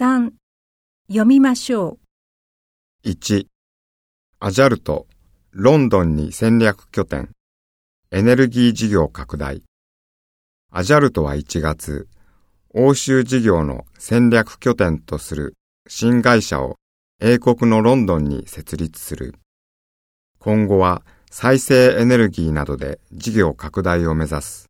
3読みましょう。1アジャルト。ロンドンに戦略拠点。エネルギー事業拡大。アジャルトは1月。欧州事業の戦略拠点とする。新会社を。英国のロンドンに設立する。今後は再生エネルギーなどで事業拡大を目指す。